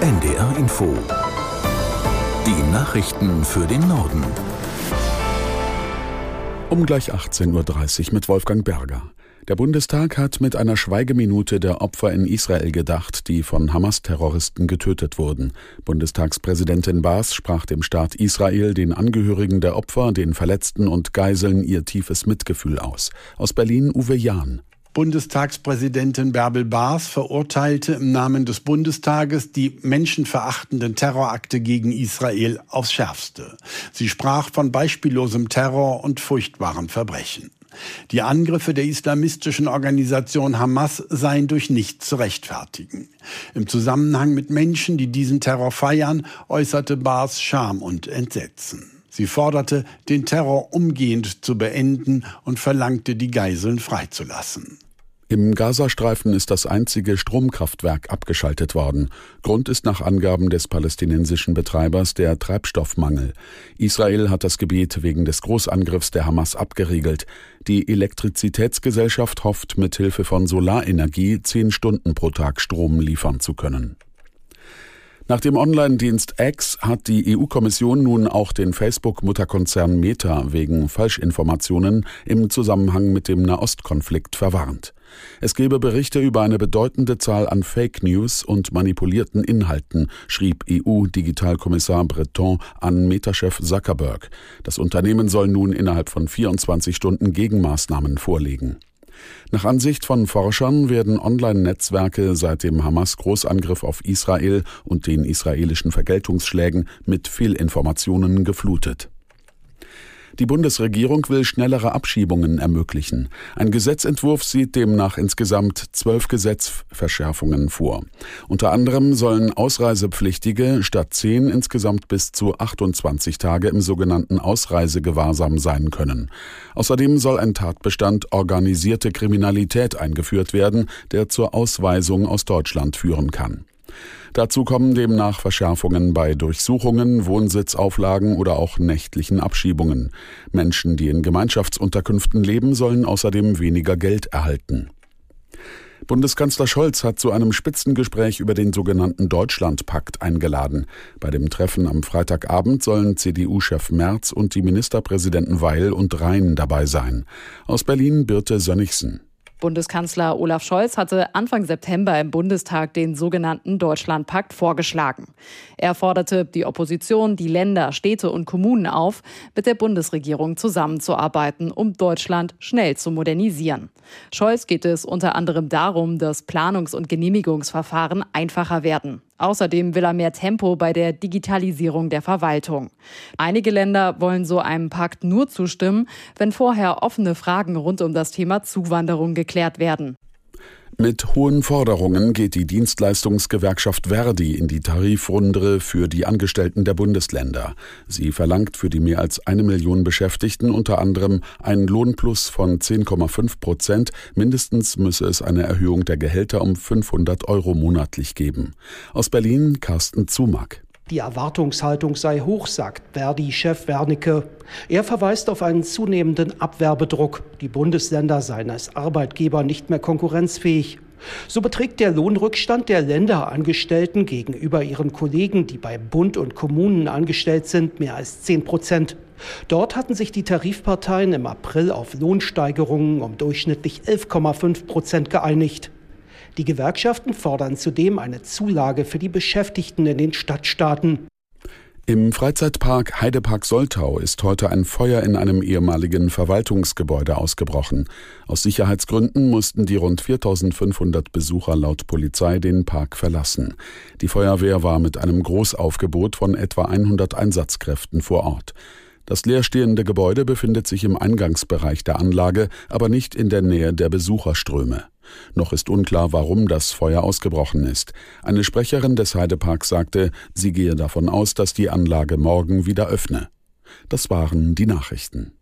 NDR Info. Die Nachrichten für den Norden. Um gleich 18.30 Uhr mit Wolfgang Berger. Der Bundestag hat mit einer Schweigeminute der Opfer in Israel gedacht, die von Hamas-Terroristen getötet wurden. Bundestagspräsidentin Baas sprach dem Staat Israel, den Angehörigen der Opfer, den Verletzten und Geiseln ihr tiefes Mitgefühl aus. Aus Berlin Uwe Jahn. Bundestagspräsidentin Bärbel Baas verurteilte im Namen des Bundestages die menschenverachtenden Terrorakte gegen Israel aufs Schärfste. Sie sprach von beispiellosem Terror und furchtbaren Verbrechen. Die Angriffe der islamistischen Organisation Hamas seien durch nichts zu rechtfertigen. Im Zusammenhang mit Menschen, die diesen Terror feiern, äußerte Baas Scham und Entsetzen. Sie forderte, den Terror umgehend zu beenden und verlangte, die Geiseln freizulassen. Im Gazastreifen ist das einzige Stromkraftwerk abgeschaltet worden. Grund ist nach Angaben des palästinensischen Betreibers der Treibstoffmangel. Israel hat das Gebiet wegen des Großangriffs der Hamas abgeriegelt. Die Elektrizitätsgesellschaft hofft, mit Hilfe von Solarenergie zehn Stunden pro Tag Strom liefern zu können. Nach dem Online-Dienst X hat die EU-Kommission nun auch den Facebook-Mutterkonzern Meta wegen Falschinformationen im Zusammenhang mit dem Nahostkonflikt verwarnt. Es gebe Berichte über eine bedeutende Zahl an Fake News und manipulierten Inhalten, schrieb EU-Digitalkommissar Breton an Meta-Chef Zuckerberg. Das Unternehmen soll nun innerhalb von 24 Stunden Gegenmaßnahmen vorlegen. Nach Ansicht von Forschern werden Online-Netzwerke seit dem Hamas-Großangriff auf Israel und den israelischen Vergeltungsschlägen mit Fehlinformationen geflutet. Die Bundesregierung will schnellere Abschiebungen ermöglichen. Ein Gesetzentwurf sieht demnach insgesamt zwölf Gesetzverschärfungen vor. Unter anderem sollen Ausreisepflichtige statt zehn insgesamt bis zu 28 Tage im sogenannten Ausreisegewahrsam sein können. Außerdem soll ein Tatbestand organisierte Kriminalität eingeführt werden, der zur Ausweisung aus Deutschland führen kann. Dazu kommen demnach Verschärfungen bei Durchsuchungen, Wohnsitzauflagen oder auch nächtlichen Abschiebungen. Menschen, die in Gemeinschaftsunterkünften leben, sollen außerdem weniger Geld erhalten. Bundeskanzler Scholz hat zu einem Spitzengespräch über den sogenannten Deutschlandpakt eingeladen. Bei dem Treffen am Freitagabend sollen CDU-Chef Merz und die Ministerpräsidenten Weil und Rhein dabei sein. Aus Berlin Birte Sönnigsen. Bundeskanzler Olaf Scholz hatte Anfang September im Bundestag den sogenannten Deutschlandpakt vorgeschlagen. Er forderte die Opposition, die Länder, Städte und Kommunen auf, mit der Bundesregierung zusammenzuarbeiten, um Deutschland schnell zu modernisieren. Scholz geht es unter anderem darum, dass Planungs- und Genehmigungsverfahren einfacher werden. Außerdem will er mehr Tempo bei der Digitalisierung der Verwaltung. Einige Länder wollen so einem Pakt nur zustimmen, wenn vorher offene Fragen rund um das Thema Zuwanderung geklärt werden. Mit hohen Forderungen geht die Dienstleistungsgewerkschaft Verdi in die Tarifrunde für die Angestellten der Bundesländer. Sie verlangt für die mehr als eine Million Beschäftigten unter anderem einen Lohnplus von 10,5 Prozent. Mindestens müsse es eine Erhöhung der Gehälter um 500 Euro monatlich geben. Aus Berlin Carsten Zumack. Die Erwartungshaltung sei hoch, sagt Verdi-Chef Wernicke. Er verweist auf einen zunehmenden Abwerbedruck. Die Bundesländer seien als Arbeitgeber nicht mehr konkurrenzfähig. So beträgt der Lohnrückstand der Länderangestellten gegenüber ihren Kollegen, die bei Bund und Kommunen angestellt sind, mehr als 10 Prozent. Dort hatten sich die Tarifparteien im April auf Lohnsteigerungen um durchschnittlich 11,5 Prozent geeinigt. Die Gewerkschaften fordern zudem eine Zulage für die Beschäftigten in den Stadtstaaten. Im Freizeitpark Heidepark Soltau ist heute ein Feuer in einem ehemaligen Verwaltungsgebäude ausgebrochen. Aus Sicherheitsgründen mussten die rund 4500 Besucher laut Polizei den Park verlassen. Die Feuerwehr war mit einem Großaufgebot von etwa 100 Einsatzkräften vor Ort. Das leerstehende Gebäude befindet sich im Eingangsbereich der Anlage, aber nicht in der Nähe der Besucherströme. Noch ist unklar, warum das Feuer ausgebrochen ist. Eine Sprecherin des Heideparks sagte, sie gehe davon aus, dass die Anlage morgen wieder öffne. Das waren die Nachrichten.